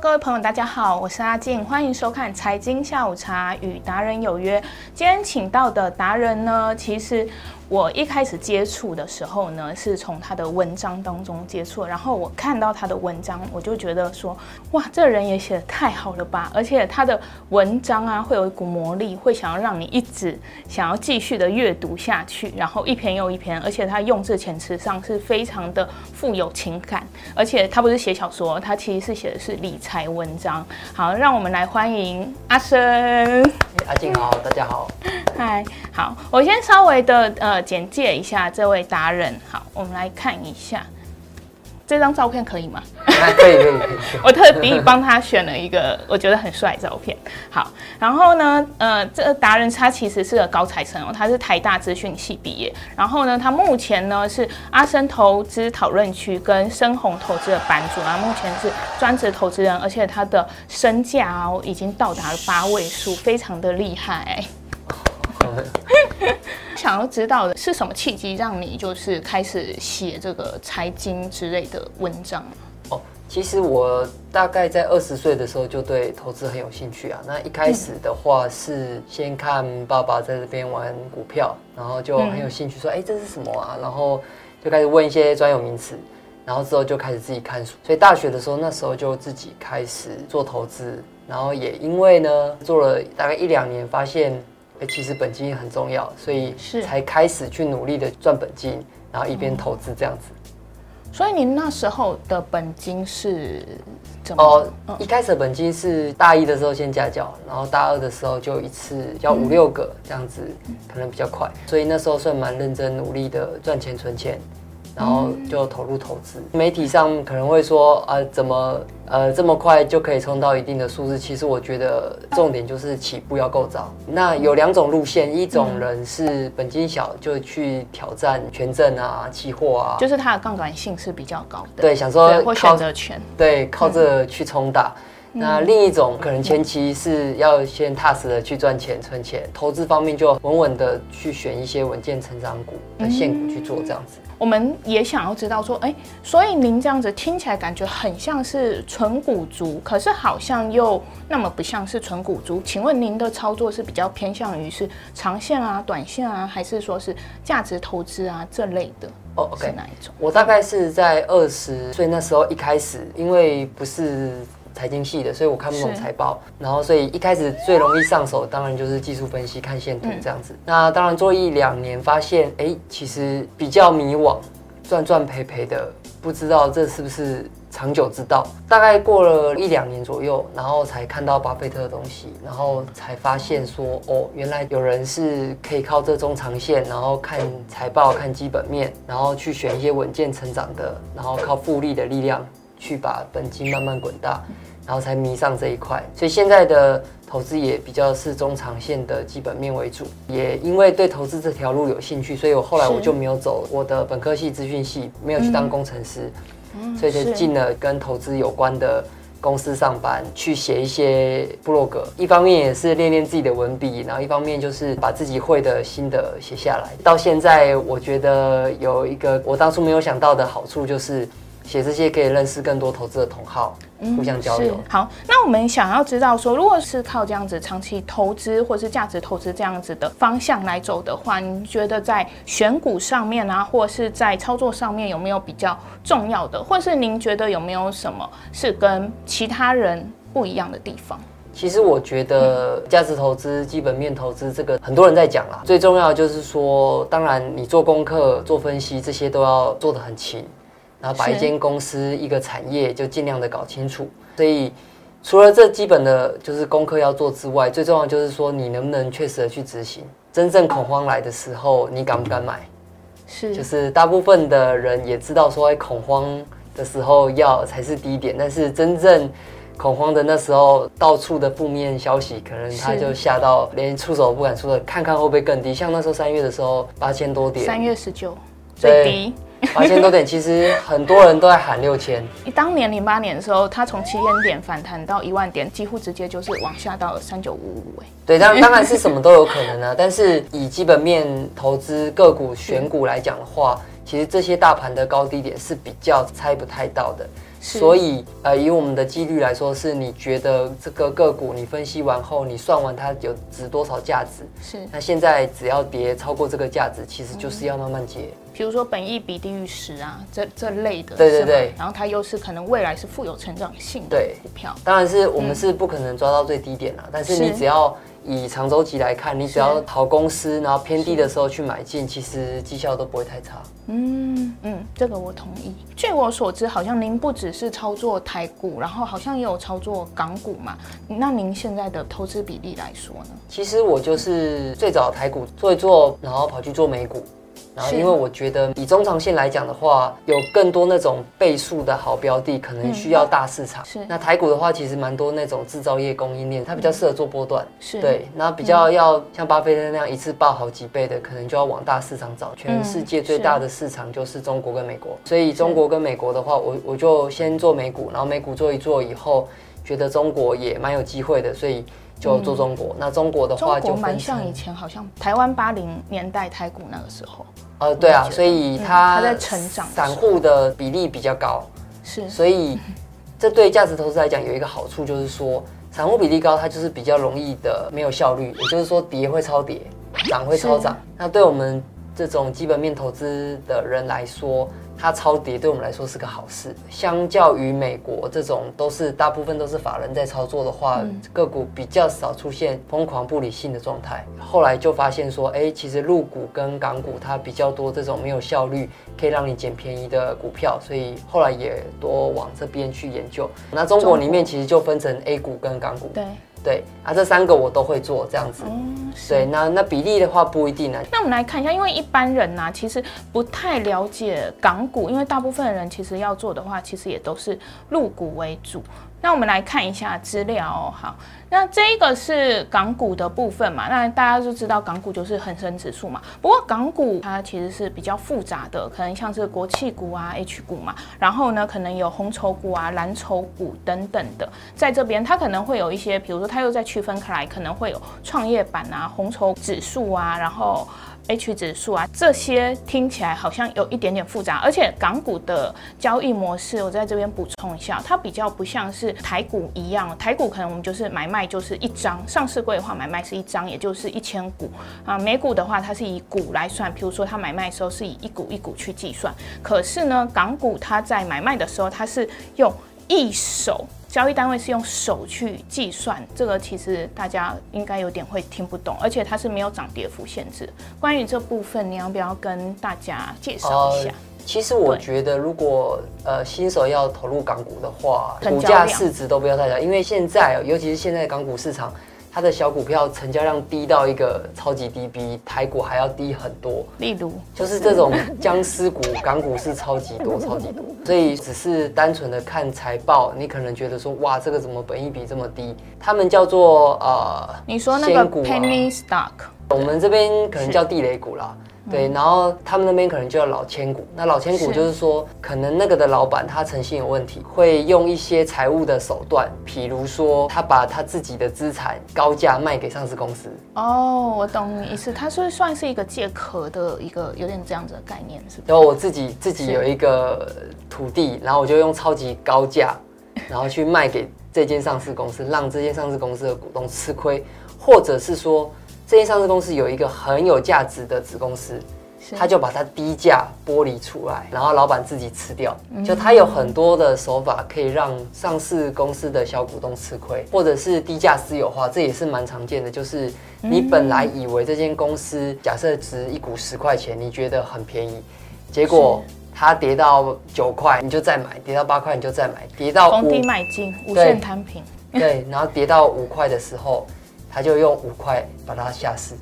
各位朋友，大家好，我是阿静，欢迎收看财经下午茶与达人有约。今天请到的达人呢，其实。我一开始接触的时候呢，是从他的文章当中接触，然后我看到他的文章，我就觉得说，哇，这人也写得太好了吧！而且他的文章啊，会有一股魔力，会想要让你一直想要继续的阅读下去，然后一篇又一篇，而且他用字遣词上是非常的富有情感，而且他不是写小说，他其实是写的是理财文章。好，让我们来欢迎阿生。阿静好，大家好。嗨，好，我先稍微的呃简介一下这位达人。好，我们来看一下这张照片，可以吗？可以可以可以。我特地帮他选了一个我觉得很帅的照片。好，然后呢，呃，这个达人他其实是个高材生哦，他是台大资讯系毕业。然后呢，他目前呢是阿生投资讨论区跟深红投资的版主啊，目前是专职投资人，而且他的身价哦已经到达了八位数，非常的厉害。想要知道的是什么契机让你就是开始写这个财经之类的文章？哦，其实我大概在二十岁的时候就对投资很有兴趣啊。那一开始的话是先看爸爸在这边玩股票，然后就很有兴趣，说：“哎，这是什么啊？”然后就开始问一些专有名词，然后之后就开始自己看书。所以大学的时候，那时候就自己开始做投资，然后也因为呢做了大概一两年，发现。哎，其实本金也很重要，所以才开始去努力的赚本金，然后一边投资这样子。所以您那时候的本金是怎么？哦，一开始的本金是大一的时候先家教，然后大二的时候就一次要五六个这样子，可能比较快。所以那时候算蛮认真努力的赚钱存钱。然后就投入投资，媒体上可能会说啊，怎么呃这么快就可以冲到一定的数字？其实我觉得重点就是起步要够早。那有两种路线，一种人是本金小就去挑战权证啊、期货啊，就是它的杠杆性是比较高的。对，想说靠选择权，对，靠这去冲大。那另一种可能前期是要先踏实的去赚钱存钱，投资方面就稳稳的去选一些稳健成长股的现股去做这样子。我们也想要知道说，哎，所以您这样子听起来感觉很像是纯股族，可是好像又那么不像是纯股族。请问您的操作是比较偏向于是长线啊、短线啊，还是说是价值投资啊这类的？哦，OK，是哪一种？我大概是在二十岁那时候一开始，因为不是。财经系的，所以我看不懂财报，然后所以一开始最容易上手，当然就是技术分析、看线图这样子。嗯、那当然做一两年，发现哎，其实比较迷惘，赚赚赔赔的，不知道这是不是长久之道。大概过了一两年左右，然后才看到巴菲特的东西，然后才发现说，哦，原来有人是可以靠这中长线，然后看财报、看基本面，然后去选一些稳健成长的，然后靠复利的力量。去把本金慢慢滚大，然后才迷上这一块。所以现在的投资也比较是中长线的基本面为主。也因为对投资这条路有兴趣，所以我后来我就没有走我的本科系资讯系，没有去当工程师，所以就进了跟投资有关的公司上班，去写一些部落格。一方面也是练练自己的文笔，然后一方面就是把自己会的新的写下来。到现在，我觉得有一个我当初没有想到的好处就是。写这些可以认识更多投资的同好，互相交流。好，那我们想要知道说，如果是靠这样子长期投资或是价值投资这样子的方向来走的话，你觉得在选股上面啊，或是在操作上面有没有比较重要的，或是您觉得有没有什么是跟其他人不一样的地方？其实我觉得价值投资、基本面投资这个很多人在讲啦，最重要的就是说，当然你做功课、做分析这些都要做得很勤。然后把一间公司、一个产业就尽量的搞清楚。所以除了这基本的就是功课要做之外，最重要就是说你能不能确实的去执行。真正恐慌来的时候，你敢不敢买？是，就是大部分的人也知道说，哎，恐慌的时候要才是低点，但是真正恐慌的那时候，到处的负面消息，可能他就吓到连出手都不敢出的，看看会不会更低。像那时候三月的时候，八千多点，三月十九最低。八千多点，其实很多人都在喊六千。当年零八年的时候，它从七千点反弹到一万点，几乎直接就是往下到了三九五五。哎，对，当当然是什么都有可能啊。但是以基本面投资个股选股来讲的话，其实这些大盘的高低点是比较猜不太到的。所以呃，以我们的几率来说，是你觉得这个个股你分析完后，你算完它有值多少价值？是。那现在只要跌超过这个价值，其实就是要慢慢接。嗯比如说本益比低于十啊，这这类的，对对对，然后它又是可能未来是富有成长性的股票。当然是我们是不可能抓到最低点啦，嗯、但是你只要以长周期来看，你只要好公司，然后偏低的时候去买进，其实绩效都不会太差。嗯嗯，这个我同意。据我所知，好像您不只是操作台股，然后好像也有操作港股嘛。那您现在的投资比例来说呢？其实我就是最早台股做一做，然后跑去做美股。然后，因为我觉得以中长线来讲的话，有更多那种倍数的好标的，可能需要大市场。嗯、是。那台股的话，其实蛮多那种制造业供应链，它比较适合做波段。是。对。那比较要像巴菲特那样一次爆好几倍的，可能就要往大市场找。全世界最大的市场就是中国跟美国。所以中国跟美国的话，我我就先做美股，然后美股做一做以后，觉得中国也蛮有机会的，所以。就做中国，嗯、那中国的话就蛮像以前，好像台湾八零年代台股那个时候。呃，对啊，所以它、嗯、它在成长，散户的比例比较高，是，所以这对价值投资来讲有一个好处，就是说散户比例高，它就是比较容易的没有效率，也就是说跌会超跌，涨会超涨。那对我们这种基本面投资的人来说。它超跌对我们来说是个好事，相较于美国这种都是大部分都是法人在操作的话，嗯、个股比较少出现疯狂不理性的状态。后来就发现说，哎、欸，其实陆股跟港股它比较多这种没有效率可以让你捡便宜的股票，所以后来也多往这边去研究。那中国里面其实就分成 A 股跟港股。对。对啊，这三个我都会做这样子。嗯，对，那那比例的话不一定呢。那我们来看一下，因为一般人呢、啊，其实不太了解港股，因为大部分人其实要做的话，其实也都是入股为主。那我们来看一下资料，好，那这个是港股的部分嘛？那大家都知道港股就是恒生指数嘛。不过港股它其实是比较复杂的，可能像是国企股啊、H 股嘛，然后呢可能有红筹股啊、蓝筹股等等的，在这边它可能会有一些，比如说它又再区分开来，可能会有创业板啊、红筹指数啊，然后。H 指数啊，这些听起来好像有一点点复杂，而且港股的交易模式，我在这边补充一下，它比较不像是台股一样，台股可能我们就是买卖就是一张，上市柜的话买卖是一张，也就是一千股啊。美股的话，它是以股来算，比如说它买卖的时候是以一股一股去计算，可是呢，港股它在买卖的时候，它是用一手。交易单位是用手去计算，这个其实大家应该有点会听不懂，而且它是没有涨跌幅限制。关于这部分，你要不要跟大家介绍一下？呃，其实我觉得，如果呃新手要投入港股的话，股价市值都不要太小，因为现在尤其是现在港股市场。它的小股票成交量低到一个超级低，比台股还要低很多。例如，就是这种僵尸股，港股是超级多，超级多。所以只是单纯的看财报，你可能觉得说，哇，这个怎么本益比这么低？他们叫做呃，你说那个 penny stock，我们这边可能叫地雷股啦。对，然后他们那边可能就叫老千股。那老千股就是说，可能那个的老板他诚信有问题，会用一些财务的手段，比如说他把他自己的资产高价卖给上市公司。哦，我懂你意思，他是算是一个借壳的一个有点这样子的概念，是不是？然后我自己自己有一个土地，然后我就用超级高价，然后去卖给这间上市公司，让这间上市公司的股东吃亏，或者是说。这间上市公司有一个很有价值的子公司，他就把它低价剥离出来，然后老板自己吃掉。就他有很多的手法可以让上市公司的小股东吃亏，或者是低价私有化，这也是蛮常见的。就是你本来以为这间公司假设值一股十块钱，你觉得很便宜，结果它跌到九块你就再买，跌到八块你就再买，跌到逢低买进，无限摊平。对，然后跌到五块的时候。他就用五块把它下市，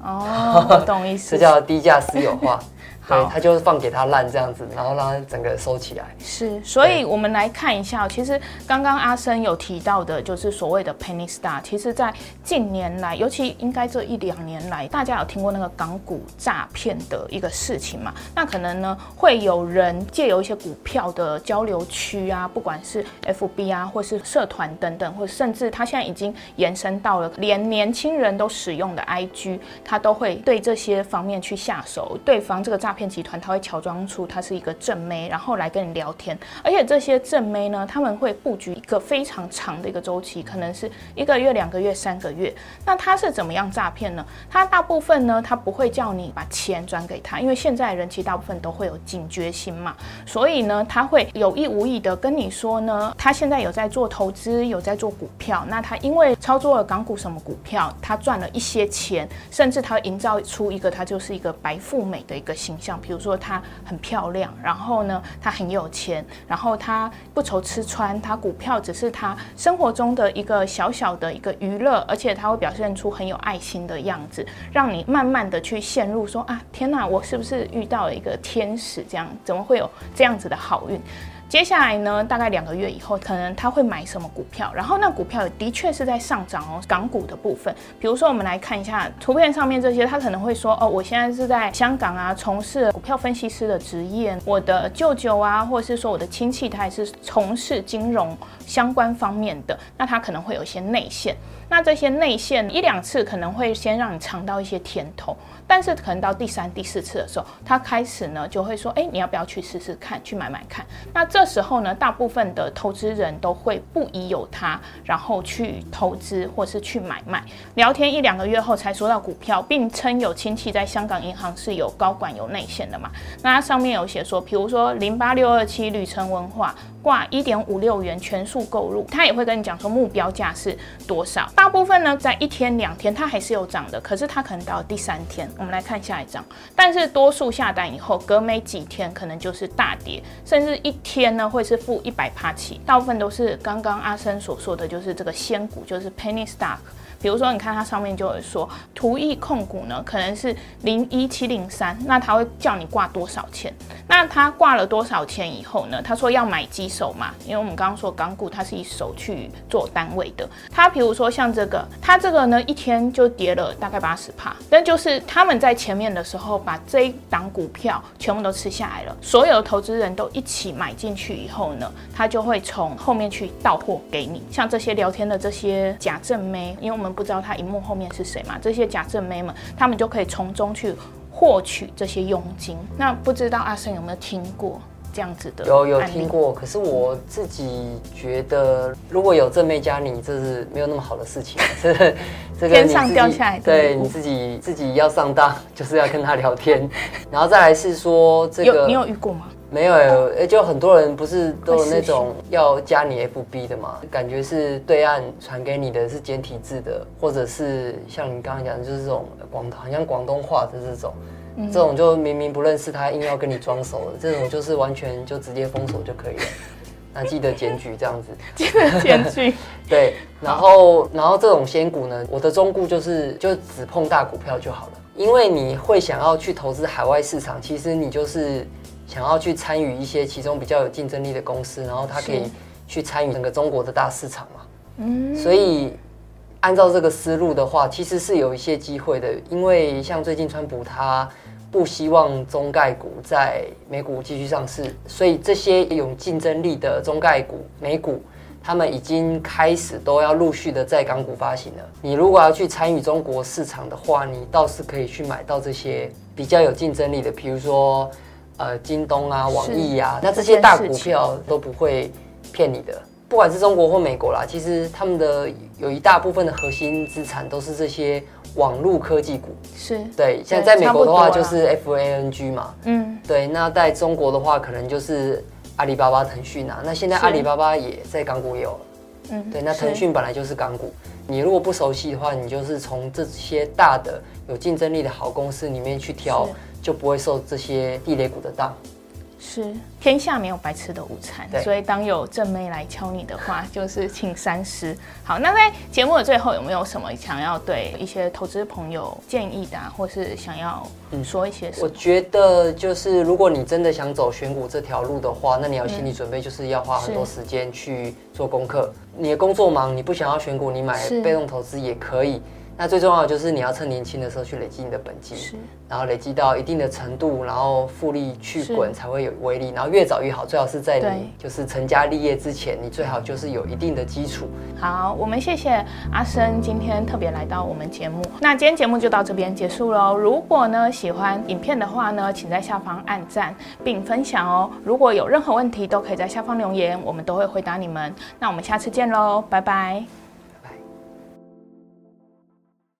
哦，懂意思，这叫低价私有化。对，他就是放给他烂这样子，然后让他整个收起来。是，所以我们来看一下，其实刚刚阿生有提到的，就是所谓的 penny stock。其实，在近年来，尤其应该这一两年来，大家有听过那个港股诈骗的一个事情嘛？那可能呢，会有人借由一些股票的交流区啊，不管是 FB 啊，或是社团等等，或者甚至他现在已经延伸到了连年轻人都使用的 IG，他都会对这些方面去下手。对方这个诈骗集团，他会乔装出他是一个正妹，然后来跟你聊天。而且这些正妹呢，他们会布局一个非常长的一个周期，可能是一个月、两个月、三个月。那他是怎么样诈骗呢？他大部分呢，他不会叫你把钱转给他，因为现在人其实大部分都会有警觉心嘛，所以呢，他会有意无意的跟你说呢，他现在有在做投资，有在做股票。那他因为操作了港股什么股票，他赚了一些钱，甚至他营造出一个他就是一个白富美的一个形象，像比如说她很漂亮，然后呢，她很有钱，然后她不愁吃穿，她股票只是她生活中的一个小小的一个娱乐，而且她会表现出很有爱心的样子，让你慢慢的去陷入说啊，天哪，我是不是遇到了一个天使？这样怎么会有这样子的好运？接下来呢，大概两个月以后，可能他会买什么股票，然后那股票也的确是在上涨哦。港股的部分，比如说我们来看一下图片上面这些，他可能会说哦，我现在是在香港啊，从事股票分析师的职业。我的舅舅啊，或者是说我的亲戚，他也是从事金融相关方面的，那他可能会有一些内线。那这些内线一两次可能会先让你尝到一些甜头，但是可能到第三、第四次的时候，他开始呢就会说，哎，你要不要去试试看，去买买看？那这时候呢，大部分的投资人都会不疑有他，然后去投资或是去买卖。聊天一两个月后才说到股票，并称有亲戚在香港银行是有高管有内线的嘛？那它上面有写说，比如说零八六二七旅程文化。挂一点五六元全数购入，他也会跟你讲说目标价是多少。大部分呢，在一天两天它还是有涨的，可是它可能到第三天，我们来看下一张。但是多数下单以后，隔没几天可能就是大跌，甚至一天呢会是负一百趴起。大部分都是刚刚阿生所说的就是这个仙股，就是 penny stock。比如说，你看它上面就会说，图意控股呢，可能是零一七零三，那他会叫你挂多少钱？那他挂了多少钱以后呢？他说要买几手嘛？因为我们刚刚说港股它是以手去做单位的。他比如说像这个，他这个呢一天就跌了大概八十趴，但就是他们在前面的时候把这一档股票全部都吃下来了，所有的投资人都一起买进去以后呢，他就会从后面去到货给你。像这些聊天的这些假正妹，因为我们。不知道他荧幕后面是谁嘛？这些假正妹们，他们就可以从中去获取这些佣金。那不知道阿生有没有听过这样子的？有有听过，可是我自己觉得，如果有正妹加你，这是没有那么好的事情。这 这个天上掉下来的，对你自己自己要上当，就是要跟他聊天，然后再来是说这个，有你有遇过吗？没有，哎，就很多人不是都有那种要加你 FB 的嘛？感觉是对岸传给你的是简体字的，或者是像你刚刚讲的，就是这种广，好像广东话的这种，嗯、这种就明明不认识他，硬要跟你装熟的，这种就是完全就直接封锁就可以了。那记得检举这样子，记得检举。对，然后然后这种仙股呢，我的忠告就是就只碰大股票就好了，因为你会想要去投资海外市场，其实你就是。想要去参与一些其中比较有竞争力的公司，然后他可以去参与整个中国的大市场嘛。嗯，所以按照这个思路的话，其实是有一些机会的。因为像最近川普他不希望中概股在美股继续上市，所以这些有竞争力的中概股美股，他们已经开始都要陆续的在港股发行了。你如果要去参与中国市场的话，你倒是可以去买到这些比较有竞争力的，比如说。呃，京东啊，网易啊，那这些大股票都不会骗你的，不管是中国或美国啦，其实他们的有一大部分的核心资产都是这些网络科技股。是，对，现在在美国的话就是 FANG 嘛，嗯，对，那在中国的话可能就是阿里巴巴、腾讯啊，那现在阿里巴巴也在港股也有了，嗯，对，那腾讯本来就是港股，你如果不熟悉的话，你就是从这些大的有竞争力的好公司里面去挑。就不会受这些地雷股的当。是天下没有白吃的午餐，所以当有正妹来敲你的话，就是请三思。好，那在节目的最后，有没有什么想要对一些投资朋友建议的，或是想要说一些什么？我觉得就是，如果你真的想走选股这条路的话，那你要心理准备，就是要花很多时间去做功课。你的工作忙，你不想要选股，你买被动投资也可以。那最重要的就是你要趁年轻的时候去累积你的本金，然后累积到一定的程度，然后复利去滚才会有威力，然后越早越好，最好是在你就是成家立业之前，你最好就是有一定的基础。好，我们谢谢阿生今天特别来到我们节目，那今天节目就到这边结束喽。如果呢喜欢影片的话呢，请在下方按赞并分享哦。如果有任何问题，都可以在下方留言，我们都会回答你们。那我们下次见喽，拜拜。